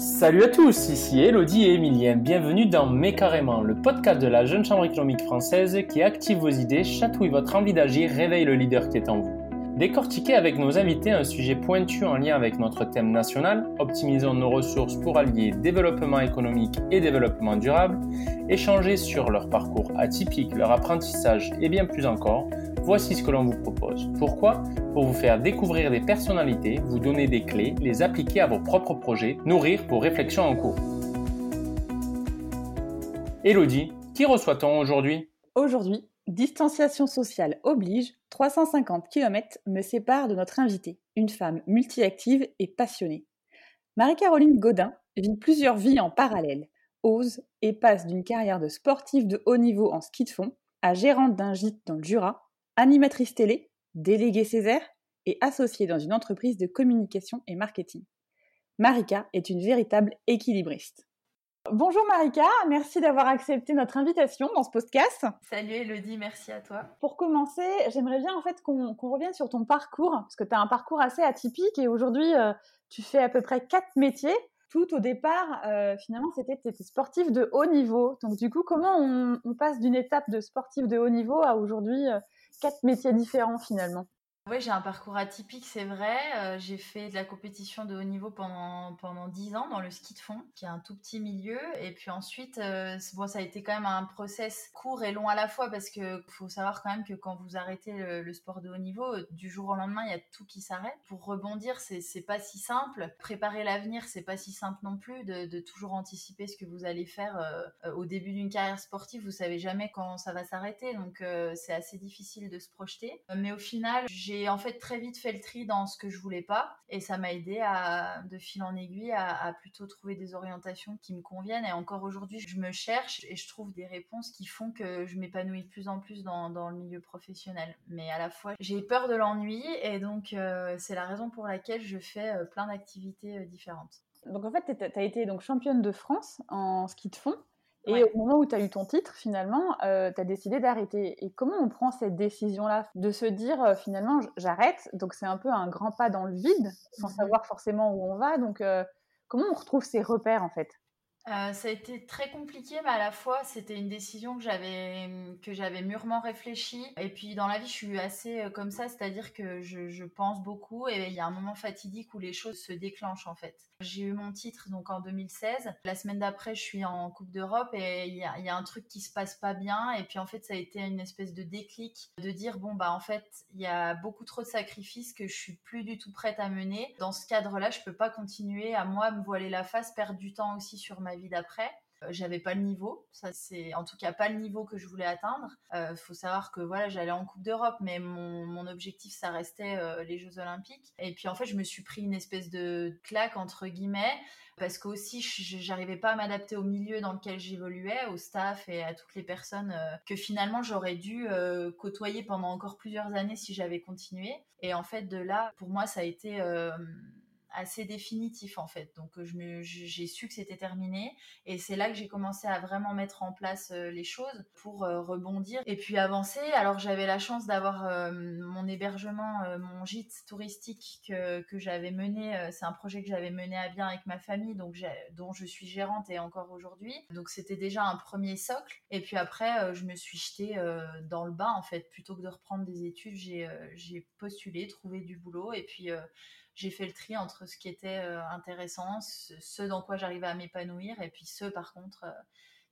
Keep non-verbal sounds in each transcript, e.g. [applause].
Salut à tous, ici Elodie et Emilien. Bienvenue dans Mais carrément, le podcast de la Jeune Chambre économique française qui active vos idées, chatouille votre envie d'agir, réveille le leader qui est en vous. Décortiquer avec nos invités un sujet pointu en lien avec notre thème national, optimisons nos ressources pour allier développement économique et développement durable, échanger sur leur parcours atypique, leur apprentissage et bien plus encore, voici ce que l'on vous propose. Pourquoi? Pour vous faire découvrir des personnalités, vous donner des clés, les appliquer à vos propres projets, nourrir vos réflexions en cours. Elodie, qui reçoit-on aujourd'hui? Aujourd'hui, distanciation sociale oblige, 350 km me séparent de notre invitée, une femme multiactive et passionnée. Marie-Caroline Godin vit plusieurs vies en parallèle, ose et passe d'une carrière de sportive de haut niveau en ski de fond à gérante d'un gîte dans le Jura, animatrice télé, déléguée Césaire et associée dans une entreprise de communication et marketing. Marika est une véritable équilibriste. Bonjour Marika, merci d'avoir accepté notre invitation dans ce podcast. Salut Elodie, merci à toi. Pour commencer, j'aimerais bien en fait qu'on revienne sur ton parcours, parce que tu as un parcours assez atypique et aujourd'hui euh, tu fais à peu près quatre métiers. Tout au départ, euh, finalement, c'était sportif de haut niveau. Donc du coup, comment on, passe d'une étape de sportif de haut niveau à aujourd'hui euh, quatre métiers différents finalement? Oui, j'ai un parcours atypique, c'est vrai. Euh, j'ai fait de la compétition de haut niveau pendant pendant dix ans dans le ski de fond, qui est un tout petit milieu. Et puis ensuite, euh, bon, ça a été quand même un process court et long à la fois parce que faut savoir quand même que quand vous arrêtez le, sport de haut niveau, du jour au lendemain, il y a tout qui s'arrête. Pour rebondir, c'est pas si simple. Préparer l'avenir, c'est pas si simple non plus de, toujours anticiper ce que vous allez faire euh, au début d'une carrière sportive. Vous savez jamais quand ça va s'arrêter, donc c'est assez difficile de se projeter. Mais au final, j'ai en fait très vite fait le tri dans ce que je voulais pas et ça m'a aidé à, de fil en aiguille à, plutôt trouver des orientations qui me conviennent et encore aujourd'hui je me cherche et je trouve des réponses qui font que je m'épanouis de plus en plus dans, le milieu professionnel. Mais à la fois j'ai peur de l'ennui et donc euh, c'est la raison pour laquelle je fais euh, plein d'activités euh, différentes. Donc en fait, tu as été donc championne de France en ski de fond. Et au moment où tu as eu ton titre, finalement, euh, tu as décidé d'arrêter. Et comment on prend cette décision-là De se dire, euh, finalement, j'arrête. Donc, c'est un peu un grand pas dans le vide, sans mmh savoir forcément où on va. Donc, euh, comment on retrouve ses repères, en fait? Euh, ça a été très compliqué, mais à la fois c'était une décision que j'avais mûrement réfléchie. Et puis dans la vie, je suis assez euh, comme ça, c'est-à-dire que je, pense beaucoup et il y a un moment fatidique où les choses se déclenchent en fait. J'ai eu mon titre donc en 2016. La semaine d'après, je suis en Coupe d'Europe et il y a, y a, un truc qui se passe pas bien. Et puis en fait, ça a été une espèce de déclic de dire bon bah en fait il y a beaucoup trop de sacrifices que je suis plus du tout prête à mener. Dans ce cadre-là, je peux pas continuer à moi me voiler la face, perdre du temps aussi sur ma vie d'après. Euh, j'avais pas le niveau, ça c'est en tout cas pas le niveau que je voulais atteindre. Euh, faut savoir que voilà, j'allais en Coupe d'Europe, mais mon, objectif ça restait euh, les Jeux Olympiques. Et puis en fait, je me suis pris une espèce de claque entre guillemets parce qu'aussi j'arrivais pas à m'adapter au milieu dans lequel j'évoluais, au staff et à toutes les personnes euh, que finalement j'aurais dû côtoyer pendant encore plusieurs années si j'avais continué. Et en fait, de là, pour moi, ça a été assez définitif en fait. Donc euh, j'ai su que c'était terminé et c'est là que j'ai commencé à vraiment mettre en place euh, les choses pour euh, rebondir et puis avancer. Alors j'avais la chance d'avoir mon hébergement, mon gîte touristique que, j'avais mené. c'est un projet que j'avais mené à bien avec ma famille, donc dont je suis gérante et encore aujourd'hui. Donc c'était déjà un premier socle. Et puis après, je me suis jetée dans le bas en fait. Plutôt que de reprendre des études, j'ai postulé, trouvé du boulot et puis j'ai fait le tri entre ce qui était euh, intéressant, ce, dans quoi j'arrivais à m'épanouir, et puis ce, par contre, euh,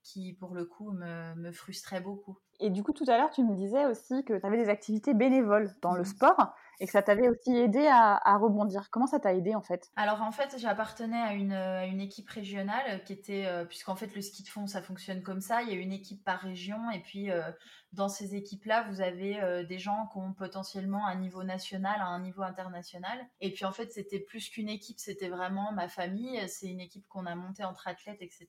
qui, pour le coup, me, me frustrait beaucoup. Et du coup, tout à l'heure, tu me disais aussi que tu avais des activités bénévoles dans le sport et que ça t'avait aussi aidé à, rebondir. Comment ça t'a aidé en fait? Alors en fait, j'appartenais à une, à une, équipe régionale qui était, euh, puisqu'en fait le ski de fond ça fonctionne comme ça, il y a une équipe par région et puis euh, dans ces équipes-là, vous avez euh, des gens qui ont potentiellement un niveau national, un niveau international. Et puis en fait, c'était plus qu'une équipe, c'était vraiment ma famille. C'est une équipe qu'on a montée entre athlètes, etc.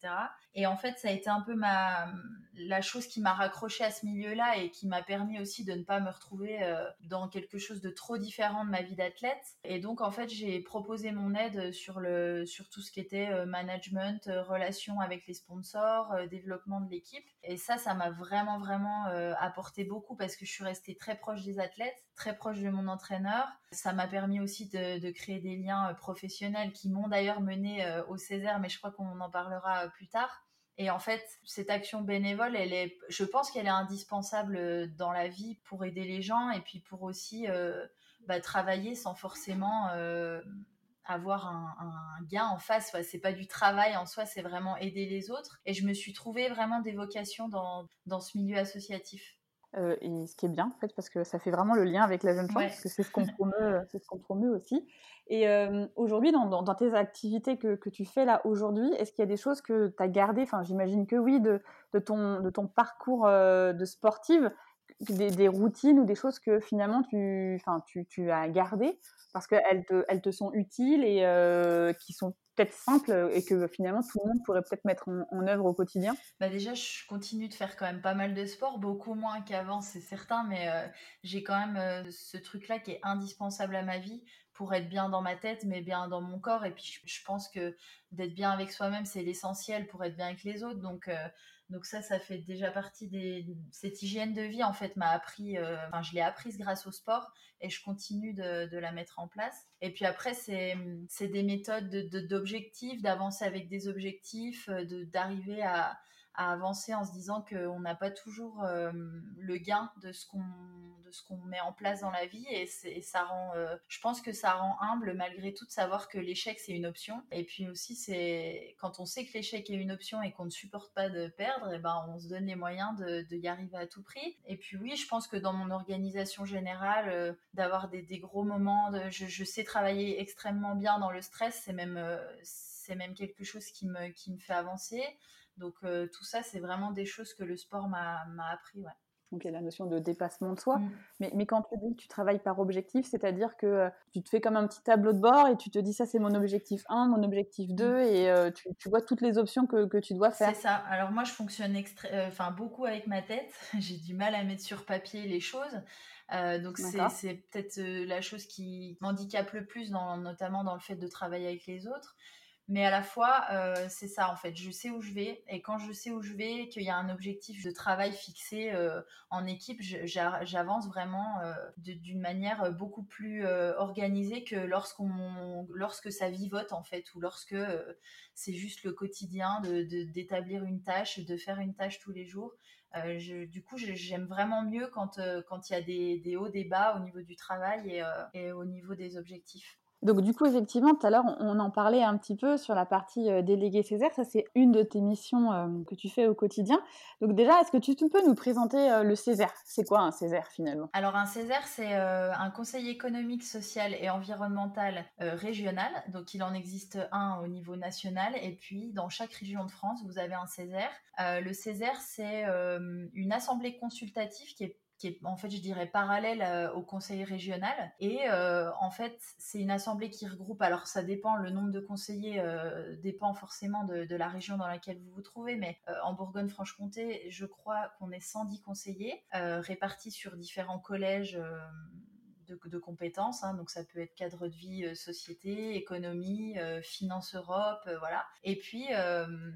Et en fait, ça a été un peu ma la chose qui m'a raccroché à ce milieu-là et qui m'a permis aussi de ne pas me retrouver dans quelque chose de trop différent de ma vie d'athlète. Et donc, en fait, j'ai proposé mon aide sur, le, sur tout ce qui était euh, management, euh, relations avec les sponsors, euh, développement de l'équipe. Et ça, ça m'a vraiment, vraiment apporté beaucoup parce que je suis restée très proche des athlètes, très proche de mon entraîneur. Ça m'a permis aussi de, créer des liens professionnels qui m'ont d'ailleurs mené au Césaire, mais je crois qu'on en parlera plus tard. Et en fait, cette action bénévole, elle est, je pense qu'elle est indispensable dans la vie pour aider les gens et puis pour aussi bah, travailler sans forcément avoir un, gain en face. Ce c'est pas du travail en soi, c'est vraiment aider les autres. Et je me suis trouvée vraiment des vocations dans, dans ce milieu associatif. Euh, et ce qui est bien en fait parce que ça fait vraiment le lien avec la jeune femme parce que c'est ce qu'on promeut, c'est ce qu'on promeut aussi. Et euh, aujourd'hui, dans, dans, tes activités que, que, tu fais là aujourd'hui, est-ce qu'il y a des choses que tu as gardées? Enfin, j'imagine que oui, de, de, ton, de ton parcours euh, de sportive, des, routines ou des choses que finalement tu, tu, tu as gardées parce qu'elles te, elles te sont utiles et euh, qui sont peut-être simples et que finalement tout le monde pourrait peut-être mettre en, œuvre au quotidien? Bah Déjà, je continue de faire quand même pas mal de sport, beaucoup moins qu'avant, c'est certain, mais euh, j'ai quand même euh, ce truc-là qui est indispensable à ma vie pour être bien dans ma tête, mais bien dans mon corps. Et puis, je, pense que d'être bien avec soi-même, c'est l'essentiel pour être bien avec les autres. Donc, donc ça, ça fait déjà partie des... Cette hygiène de vie, en fait, m'a appris... Enfin, je l'ai apprise grâce au sport et je continue de, la mettre en place. Et puis après, c'est des méthodes d'objectifs, d'avancer avec des objectifs, euh, d'arriver à, avancer en se disant qu'on n'a pas toujours euh, le gain de ce qu'on de ce qu'on met en place dans la vie et, ça rend euh, je pense que ça rend humble malgré tout de savoir que l'échec c'est une option. Et puis aussi c'est quand on sait que l'échec est une option et qu'on ne supporte pas de perdre et eh ben on se donne les moyens de, y arriver à tout prix. Et puis oui je pense que dans mon organisation générale euh, d'avoir des, gros moments de, je, sais travailler extrêmement bien dans le stress c'est même c'est même quelque chose qui me qui me fait avancer donc euh, tout ça, c'est vraiment des choses que le sport m'a appris. Ouais. Donc il y a la notion de dépassement de soi. Mm. Mais, mais, quand tu dis que tu travailles par objectif, c'est-à-dire que euh, tu te fais comme un petit tableau de bord et tu te dis ça c'est mon objectif 1, mon objectif 2 mm. et euh, tu, tu, vois toutes les options que, que tu dois faire. C'est ça. Alors moi je fonctionne enfin beaucoup avec ma tête. [laughs] J'ai du mal à mettre sur papier les choses. donc c'est peut-être la chose qui m'handicape le plus, dans, notamment dans le fait de travailler avec les autres mais à la fois euh, c'est ça en fait. Je sais où je vais. Et quand je sais où je vais qu'il y a un objectif de travail fixé euh, en équipe j'avance vraiment euh, d'une manière beaucoup plus organisée que lorsqu'on lorsque ça vivote en fait ou lorsque c'est juste le quotidien de d'établir une tâche de faire une tâche tous les jours. Du coup, j'aime vraiment mieux quand quand il y a des, des, hauts, des bas au niveau du travail et, et au niveau des objectifs. Donc du coup, effectivement, tout à l'heure, on, en parlait un petit peu sur la partie euh, délégué Césaire. Ça, c'est une de tes missions euh, que tu fais au quotidien. Donc déjà, est-ce que tu, peux nous présenter euh, le Césaire? C'est quoi un Césaire finalement? Alors un Césaire, c'est un conseil économique, social et environnemental régional. Donc il en existe un au niveau national. Et puis dans chaque région de France, vous avez un Césaire. le Césaire, c'est une assemblée consultative qui est qui est en fait, je dirais, parallèle euh, au conseil régional. Et euh, en fait, c'est une assemblée qui regroupe, alors ça dépend, le nombre de conseillers euh, dépend forcément de, de, la région dans laquelle vous vous trouvez, mais en Bourgogne-Franche-Comté, je crois qu'on est 110 conseillers répartis sur différents collèges de, compétences. Hein. donc ça peut être cadre de vie, euh, société, économie, euh, finance Europe, euh, voilà. Et puis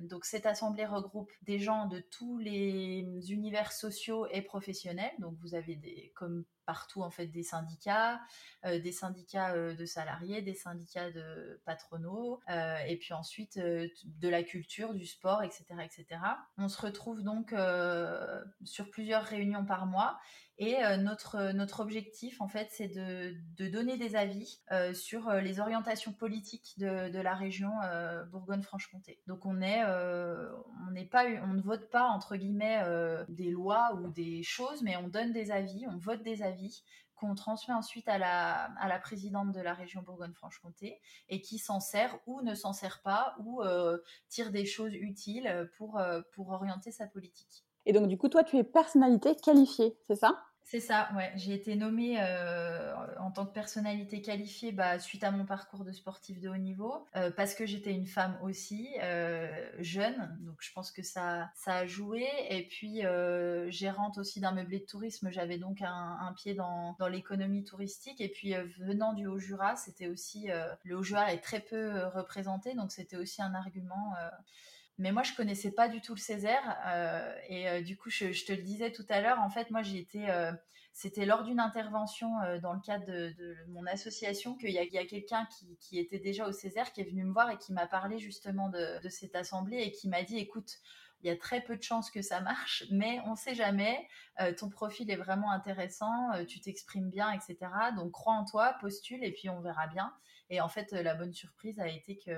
donc cette assemblée regroupe des gens de tous les univers sociaux et professionnels. Donc vous avez des comme partout en fait des syndicats, des syndicats de salariés, des syndicats de patronaux, et puis ensuite de la culture, du sport, etc., etc. On se retrouve donc sur plusieurs réunions par mois et euh, notre, notre objectif, en fait, c'est de, donner des avis euh, sur euh, les orientations politiques de, la région Bourgogne-Franche-Comté. Donc, on pas, on ne vote pas entre guillemets des lois ou des choses, mais on donne des avis, on vote des avis qu'on transmet ensuite à la, présidente de la région Bourgogne-Franche-Comté et qui s'en sert ou ne s'en sert pas ou tire des choses utiles pour orienter sa politique. Et donc, du coup, toi, tu es personnalité qualifiée, c'est ça? C'est ça, ouais. J'ai été nommée euh, en tant que personnalité qualifiée bah, suite à mon parcours de sportif de haut niveau, euh, parce que j'étais une femme aussi, euh, jeune, donc je pense que ça, ça a joué. Et puis, gérante aussi d'un meublé de tourisme, j'avais donc un, pied dans, dans l'économie touristique. Et puis, venant du Haut-Jura, c'était aussi... le Haut-Jura est très peu représenté, donc c'était aussi un argument Mais moi, je connaissais pas du tout le Césaire. Euh, et euh, du coup, je, te le disais tout à l'heure, en fait, moi, j'ai été. Euh, c'était lors d'une intervention dans le cadre de, mon association qu'il y a, quelqu'un qui, était déjà au Césaire qui est venu me voir et qui m'a parlé justement de, de cette assemblée et qui m'a dit écoute, il y a très peu de chances que ça marche, mais on ne sait jamais. ton profil est vraiment intéressant, tu t'exprimes bien, etc. Donc crois en toi, postule et puis on verra bien. Et en fait, la bonne surprise a été que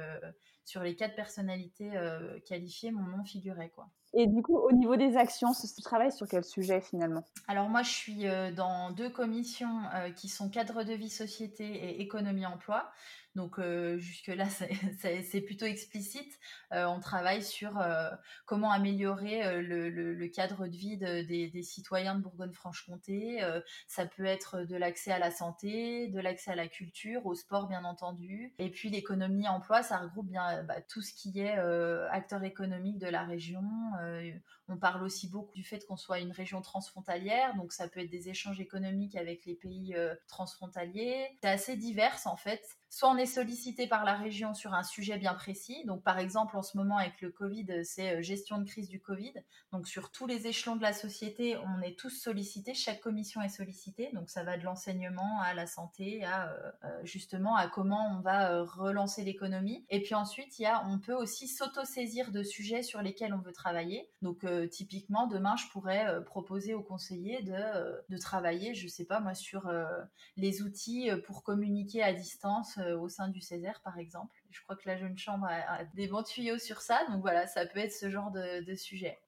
sur les quatre personnalités euh, qualifiées, mon nom figurait. Quoi. Et du coup, au niveau des actions, tu travailles sur quel sujet finalement? Alors moi, je suis euh, dans deux commissions euh, qui sont cadre de vie société et économie emploi. Donc euh, jusque-là, [laughs] c'est plutôt explicite. Euh, on travaille sur euh, comment améliorer le, cadre de vie des, citoyens de Bourgogne-Franche-Comté. ça peut être de l'accès à la santé, de l'accès à la culture, au sport bien entendu. Et puis l'économie emploi, ça regroupe bien bah, tout ce qui est acteur économique de la région. on parle aussi beaucoup du fait qu'on soit une région transfrontalière, donc ça peut être des échanges économiques avec les pays transfrontaliers. C'est assez divers en fait. Soit on est sollicité par la région sur un sujet bien précis. Donc, par exemple, en ce moment, avec le Covid, c'est euh, gestion de crise du Covid. Donc, sur tous les échelons de la société, on est tous sollicités. Chaque commission est sollicitée. Donc, ça va de l'enseignement à la santé, à euh, euh, justement à comment on va relancer l'économie. Et puis ensuite, y a, on peut aussi s'auto-saisir de sujets sur lesquels on veut travailler. Donc, typiquement, demain, je pourrais proposer aux conseillers de, de travailler, je sais pas moi, sur les outils pour communiquer à distance au sein du Césaire, par exemple. Je crois que la jeune chambre a, des bons tuyaux sur ça, donc voilà, ça peut être ce genre de, sujet.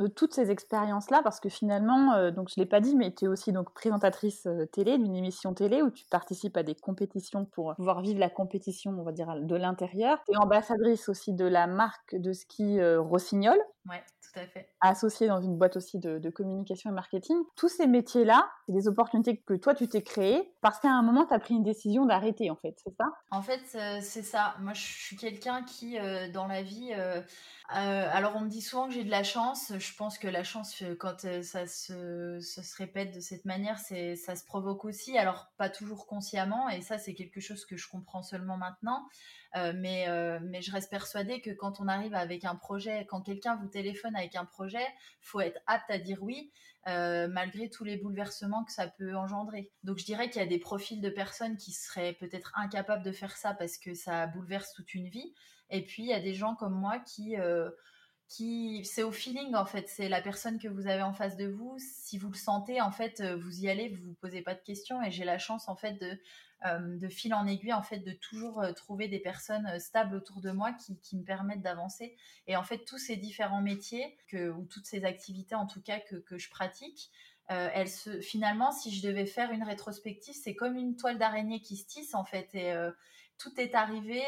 Euh, toutes ces expériences-là, parce que finalement, euh, donc je l'ai pas dit, mais tu es aussi donc présentatrice télé d'une émission télé où tu participes à des compétitions pour pouvoir vivre la compétition, on va dire, de l'intérieur. Tu es ambassadrice aussi de la marque de ski Rossignol. Ouais, tout à fait. Associée dans une boîte aussi de, communication et marketing. Tous ces métiers-là, c'est des opportunités que toi, tu t'es créées parce qu'à un moment, tu as pris une décision d'arrêter, en fait, c'est ça? En fait, euh, c'est ça. Moi, je suis quelqu'un qui, euh, dans la vie, euh, alors on me dit souvent que j'ai de la chance. Je pense que la chance, quand ça se, ça se répète de cette manière, c'est ça se provoque aussi. Alors, pas toujours consciemment, et ça, c'est quelque chose que je comprends seulement maintenant. Mais, mais je reste persuadée que quand on arrive avec un projet, quand quelqu'un vous téléphone avec un projet, faut être apte à dire oui, euh, malgré tous les bouleversements que ça peut engendrer. Donc je dirais qu'il y a des profils de personnes qui seraient peut-être incapables de faire ça parce que ça bouleverse toute une vie. Et puis il y a des gens comme moi qui euh, qui c'est au feeling en fait c'est la personne que vous avez en face de vous si vous le sentez en fait vous y allez vous vous posez pas de questions et j'ai la chance en fait de euh, de fil en aiguille, en fait, de toujours euh, trouver des personnes euh, stables autour de moi qui, me permettent d'avancer. Et en fait, tous ces différents métiers, que, ou toutes ces activités, en tout cas, que, je pratique, elles se, finalement, si je devais faire une rétrospective, c'est comme une toile d'araignée qui se tisse, en fait. Et tout est arrivé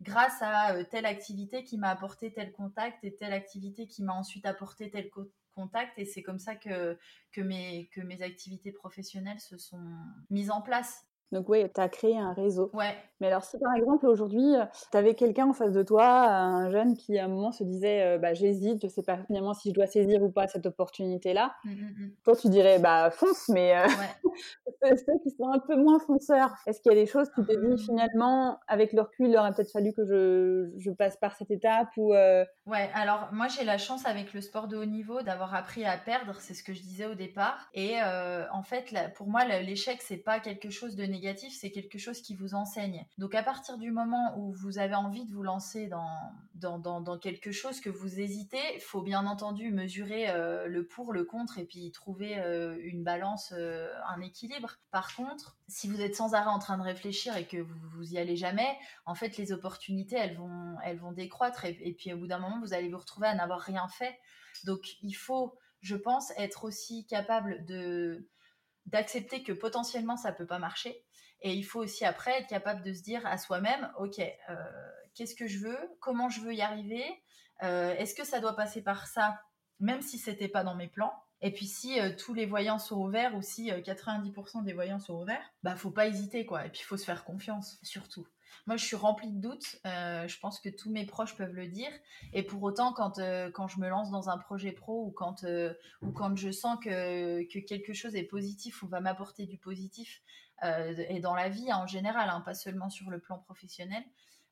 grâce à telle activité qui m'a apporté tel contact et telle activité qui m'a ensuite apporté tel contact. Et c'est comme ça que mes activités professionnelles se sont mises en place. Donc oui, tu as créé un réseau. Ouais. Mais alors si par exemple aujourd'hui, euh, tu avais quelqu'un en face de toi, un jeune qui à un moment se disait euh, bah, j'hésite, je sais pas finalement si je dois saisir ou pas cette opportunité-là. Mmh, mmh, mmh. Toi tu dirais bah fonce, mais euh, ceux qui sont un peu moins fonceurs, est-ce qu'il y a des choses qui te disent finalement avec le recul, il aurait peut-être fallu que je, je, passe par cette étape ou Ouais, alors moi j'ai la chance avec le sport de haut niveau d'avoir appris à perdre, c'est ce que je disais au départ. Et en fait, pour moi l'échec c'est pas quelque chose de négatif, c'est quelque chose qui vous enseigne. Donc à partir du moment où vous avez envie de vous lancer dans, quelque chose que vous hésitez, il faut bien entendu mesurer euh, le pour, le contre et puis trouver euh, une balance, euh, un équilibre. Par contre, si vous êtes sans arrêt en train de réfléchir et que vous, vous y allez jamais, en fait les opportunités elles vont, elles vont décroître et, et puis au bout d'un moment vous allez vous retrouver à n'avoir rien fait. Donc il faut, je pense, être aussi capable de d'accepter que potentiellement ça peut pas marcher et il faut aussi après être capable de se dire à soi-même, ok, euh, qu'est-ce que je veux, comment je veux y arriver, euh, est-ce que ça doit passer par ça, même si c'était pas dans mes plans? Et puis si euh, tous les voyants sont au vert ou si 90% des voyants sont au vert, bah faut pas hésiter quoi. Et puis il faut se faire confiance surtout. Moi, je suis remplie de doutes. Je pense que tous mes proches peuvent le dire. Et pour autant, quand, quand je me lance dans un projet pro ou quand, ou quand je sens que, que quelque chose est positif ou va m'apporter du positif, et dans la vie hein, en général, hein, pas seulement sur le plan professionnel,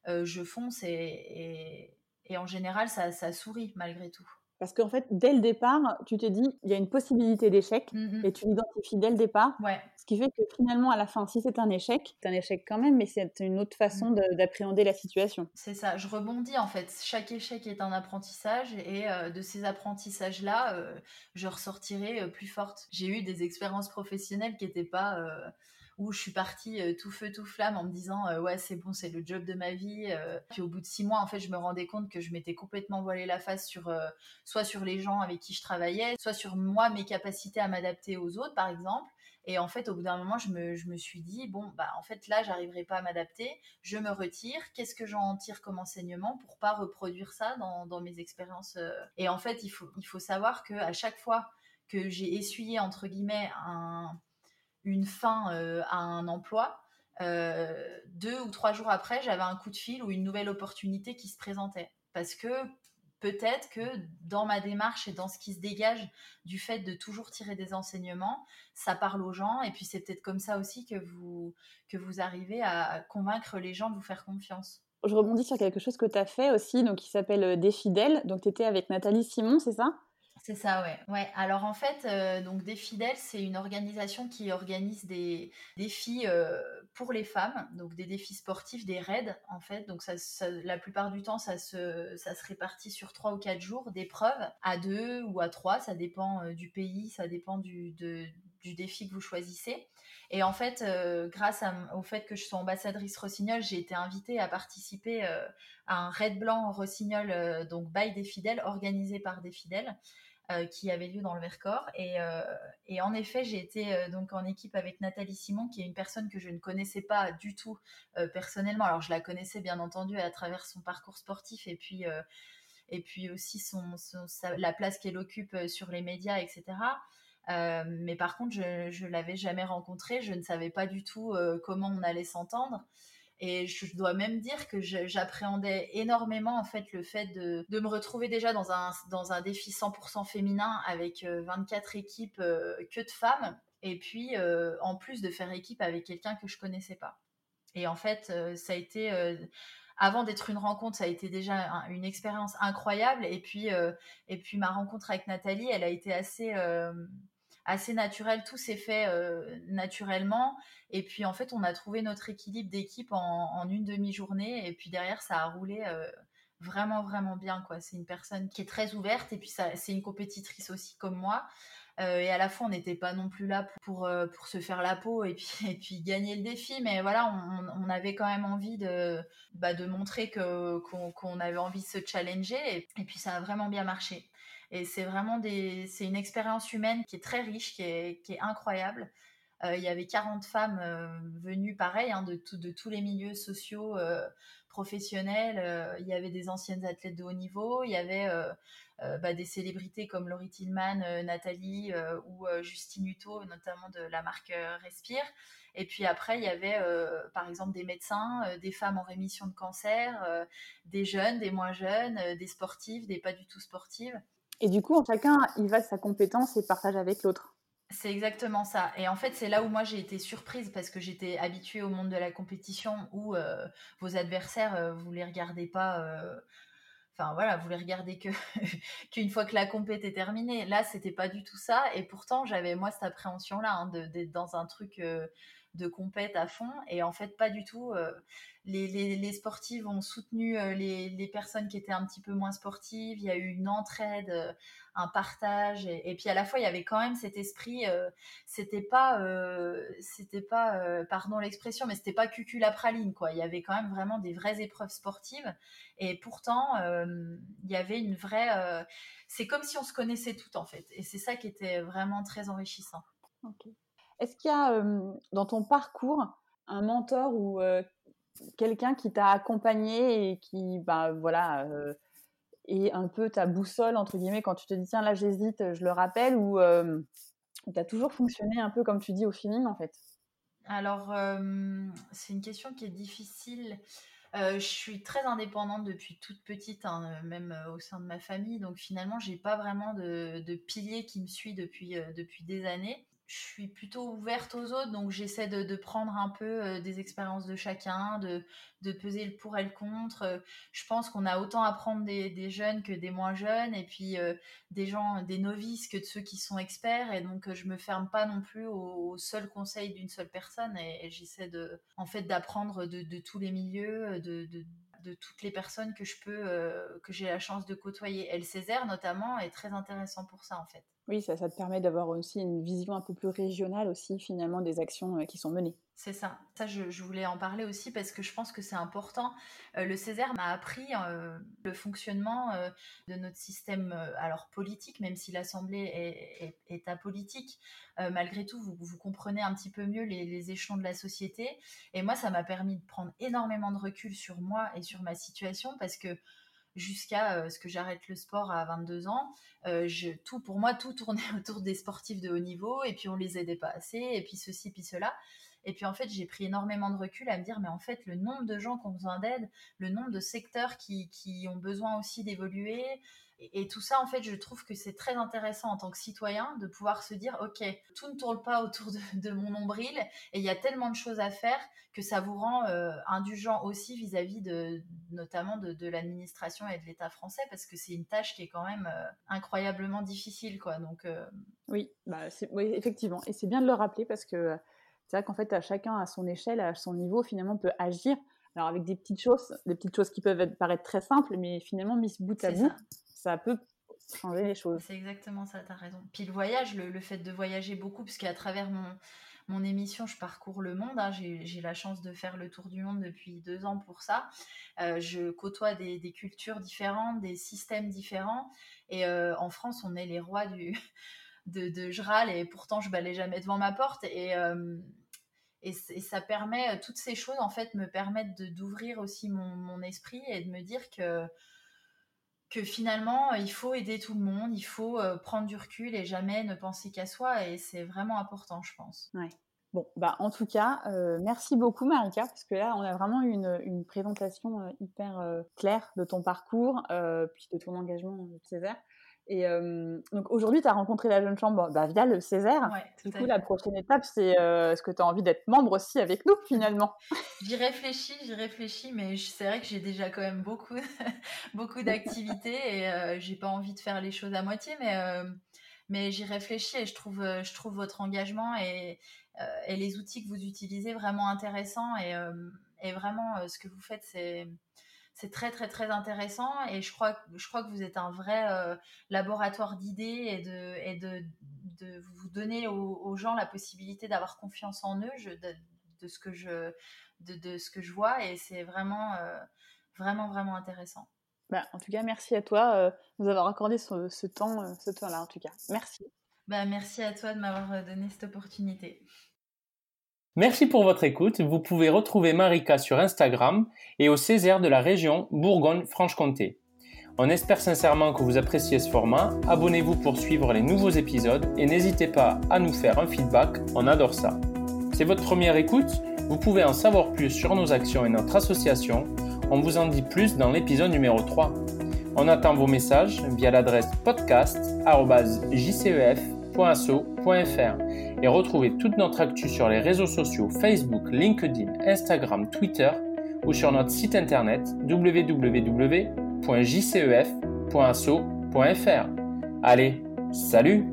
je fonce et, Et en général, ça, ça sourit malgré tout. Parce qu'en fait, dès le départ, tu te dis, il y a une possibilité d'échec Mmh mh. et tu l'identifies dès le départ. Ouais. Ce qui fait que finalement, à la fin, si c'est un échec, c'est un échec quand même, mais c'est une autre façon de- d'appréhender la situation. C'est ça, je rebondis en fait. Chaque échec est un apprentissage et euh, de ces apprentissages-là, euh, je ressortirai euh, plus forte. J'ai eu des expériences professionnelles qui n'étaient pas euh, où je suis partie euh, tout feu tout flamme en me disant euh, ouais c'est bon c'est le job de ma vie. euh. Puis au bout de six mois en fait je me rendais compte que je m'étais complètement voilé la face sur soit sur les gens avec qui je travaillais, soit sur moi mes capacités à m'adapter aux autres par exemple. Et en fait, au bout d'un moment, je me, je me suis dit, bon, bah, en fait, là, j'arriverai pas à m'adapter, je me retire, qu'est-ce que j'en tire comme enseignement pour pas reproduire ça dans, dans mes expériences. Et en fait, il faut, il faut savoir que à chaque fois que j'ai essuyé, entre guillemets, un, une fin euh, à un emploi, euh, deux ou trois jours après, j'avais un coup de fil ou une nouvelle opportunité qui se présentait. Parce que peut-être que dans ma démarche et dans ce qui se dégage du fait de toujours tirer des enseignements, ça parle aux gens et puis c'est peut-être comme ça aussi que vous, que vous arrivez à convaincre les gens de vous faire confiance. Je rebondis sur quelque chose que tu as fait aussi, donc qui s'appelle euh, Des Fidèles. Donc tu étais avec Nathalie Simon, c'est ça? C'est ça, ouais. ouais. Alors en fait, euh, donc des fidèles, c'est une organisation qui organise des défis euh, pour les femmes, donc des défis sportifs, des raids en fait. Donc ça, la plupart du temps, ça se, répartit sur trois ou quatre jours d'épreuves, à deux ou à trois, ça dépend euh, du pays, ça dépend du, défi que vous choisissez. Et en fait, grâce au fait que je sois ambassadrice Rossignol, j'ai été invitée à participer à un raid blanc Rossignol, donc by des fidèles, organisé par des fidèles qui avait lieu dans le Vercors. Et, euh, en effet, j'ai été euh, donc en équipe avec Nathalie Simon, qui est une personne que je ne connaissais pas du tout euh, personnellement. Alors, je la connaissais bien entendu à travers son parcours sportif et puis, euh, et puis aussi son, la place qu'elle occupe euh, sur les médias, etc. Euh, mais par contre, je ne l'avais jamais rencontrée, je ne savais pas du tout euh, comment on allait s'entendre. Et je dois même dire que j'appréhendais énormément en fait le fait de, de me retrouver déjà dans un, dans un défi 100% féminin avec euh, 24 équipes euh, que de femmes. Et puis euh, en plus de faire équipe avec quelqu'un que je connaissais pas. Et en fait, euh, ça a été euh, avant d'être une rencontre, ça a été déjà un- une expérience incroyable. Et puis, euh, et puis ma rencontre avec Nathalie, elle a été assez, euh, assez naturelle. Tout s'est fait euh, naturellement. Et puis en fait, on a trouvé notre équilibre d'équipe en, une demi-journée. Et puis derrière, ça a roulé euh, vraiment, vraiment bien. quoi. C'est une personne qui est très ouverte. Et puis c'est une compétitrice aussi comme moi. Euh, et à la fois, on n'était pas non plus là pour, pour, euh, pour se faire la peau et puis, [laughs] et puis gagner le défi. Mais voilà, on, avait quand même envie de, bah, de montrer que, qu'on, avait envie de se challenger. Et, puis ça a vraiment bien marché. Et c'est vraiment des, une expérience humaine qui est très riche, qui est, qui est incroyable. Euh, il y avait 40 femmes venues, pareil, hein, de, tout- de tous les milieux sociaux, professionnels. Il y avait des anciennes athlètes de haut niveau. Il y avait bah, des célébrités comme Laurie Tillman, euh, Nathalie euh, ou euh, Justine Hutto, notamment de la marque euh, Respire. Et puis après, il y avait euh, par exemple des médecins, euh, des femmes en rémission de cancer, euh, des jeunes, des moins jeunes, euh, des sportives, des pas du tout sportives. Et du coup, chacun y va de sa compétence et partage avec l'autre. C'est exactement ça. Et en fait, c'est là où moi j'ai été surprise parce que j'étais habituée au monde de la compétition où euh, vos adversaires, euh, vous les regardez pas. euh, Enfin voilà, vous les regardez que [laughs] qu'une fois que la compète est terminée. Là, c'était pas du tout ça. Et pourtant, j'avais moi cette appréhension-là hein, d'être dans un truc euh, de compète à fond. Et en fait, pas du tout. euh, les, les, sportives ont soutenu euh, les, les personnes qui étaient un petit peu moins sportives. Il y a eu une entraide, euh, un partage. Et, puis à la fois, il y avait quand même cet esprit. c'était pas, c'était pas, pardon l'expression, mais c'était pas cucul la praline quoi. Il y avait quand même vraiment des vraies épreuves sportives. Et pourtant, il y avait une vraie. c'est comme si on se connaissait toutes en fait. Et c'est ça qui était vraiment très enrichissant. Est-ce qu'il y a dans ton parcours un mentor ou quelqu'un qui t'a accompagné et qui, bah, voilà, est un peu ta boussole, entre guillemets, quand tu te dis, tiens, là, j'hésite, je le rappelle, ou tu toujours fonctionné un peu comme tu dis au feeling, en fait? Alors, c'est une question qui est difficile. Je suis très indépendante depuis toute petite, hein, même au sein de ma famille. Donc finalement, j'ai pas vraiment de, pilier qui me suit depuis des années. Je suis plutôt ouverte aux autres, donc j'essaie de, prendre un peu euh, des expériences de chacun, de, peser le pour et le contre. Je pense qu'on a autant à prendre des, jeunes que des moins jeunes, et puis euh, des gens, des novices que de ceux qui sont experts, et donc je me ferme pas non plus au, seul conseil d'une seule personne, et, j'essaie de, en fait, d'apprendre de, tous les milieux, de, toutes les personnes que je peux, euh, que j'ai la chance de côtoyer. Et le Césaire, notamment, est très intéressant pour ça, en fait. Oui, ça, te permet d'avoir aussi une vision un peu plus régionale aussi, finalement, des actions euh, qui sont menées. C'est ça. Ça, je, voulais en parler aussi parce que je pense que c'est important. Euh, le Césaire m'a appris euh, le fonctionnement de notre système, alors politique, même si l'Assemblée est, est, apolitique. malgré tout, vous, vous, comprenez un petit peu mieux les, les échelons de la société. Et moi, ça m'a permis de prendre énormément de recul sur moi et sur ma situation parce que jusqu'à ce que j'arrête le sport à 22 ans. je, tout pour moi, tout tournait [laughs] autour des sportifs de haut niveau, et puis on les aidait pas assez, et puis ceci, puis cela. Et puis en fait, j'ai pris énormément de recul à me dire, mais en fait, le nombre de gens qui ont besoin d'aide, le nombre de secteurs qui, qui ont besoin aussi d'évoluer, et, tout ça, en fait, je trouve que c'est très intéressant en tant que citoyen de pouvoir se dire, OK, tout ne tourne pas autour de, mon nombril, et il y a tellement de choses à faire que ça vous rend euh, indulgent aussi vis-à-vis de, notamment de, l'administration et de l'État français, parce que c'est une tâche qui est quand même euh, incroyablement difficile, quoi. Donc, euh, oui, bah, oui, effectivement, et c'est bien de le rappeler parce que c'est vrai qu'en fait, à chacun à son échelle, à son niveau, finalement, peut agir. Alors avec des petites choses, des petites choses qui peuvent paraître très simples, mais finalement mis bout à bout, ça. peut changer les choses. C'est exactement ça, tu as raison. Puis le voyage, le, fait de voyager beaucoup, parce qu'à travers mon, mon émission, je parcours le monde. Hein. J'ai la chance de faire le tour du monde depuis deux ans pour ça. Euh, je côtoie des, des, cultures différentes, des systèmes différents. Et euh, en France, on est les rois du de, je râle et pourtant je balais jamais devant ma porte et euh, et, ça permet euh, toutes ces choses en fait me permettent d'ouvrir aussi mon, mon, esprit et de me dire que que finalement il faut aider tout le monde il faut euh, prendre du recul et jamais ne penser qu'à soi et c'est vraiment important je pense ouais. Bon, bah, en tout cas, merci beaucoup Marika, parce que là, on a vraiment eu une, une présentation hyper claire de ton parcours, puis de ton engagement Césaire. Et donc aujourd'hui, tu as rencontré la jeune chambre bah, via le Césaire. du coup, la prochaine étape, c'est est-ce que tu as envie d'être membre aussi avec nous finalement? J'y réfléchis, j'y réfléchis, mais c'est vrai que j'ai déjà quand même beaucoup, [laughs] beaucoup d'activités et j'ai pas envie de faire les choses à moitié, mais, mais j'y réfléchis et je trouve, je trouve votre engagement et, et les outils que vous utilisez vraiment intéressants et, et vraiment ce que vous faites, c'est c'est très très très intéressant et je crois, je crois que vous êtes un vrai euh, laboratoire d'idées et, de, et de, de vous donner aux, gens la possibilité d'avoir confiance en eux de, ce que je, de, ce que je vois et c'est vraiment, euh, vraiment vraiment intéressant. Bah, en tout cas, merci à toi euh, de nous avoir accordé ce, ce temps, ce temps-là en tout cas. Merci. Bah, merci à toi de m'avoir donné cette opportunité. Merci pour votre écoute. Vous pouvez retrouver Marika sur Instagram et au Césaire de la région Bourgogne-Franche-Comté. On espère sincèrement que vous appréciez ce format. Abonnez-vous pour suivre les nouveaux épisodes et n'hésitez pas à nous faire un feedback. On adore ça. C'est votre première écoute Vous pouvez en savoir plus sur nos actions et notre association. On vous en dit plus dans l'épisode numéro 3. On attend vos messages via l'adresse et retrouvez toute notre actu sur les réseaux sociaux Facebook, LinkedIn, Instagram, Twitter ou sur notre site internet www.jcef.asso.fr. Allez, salut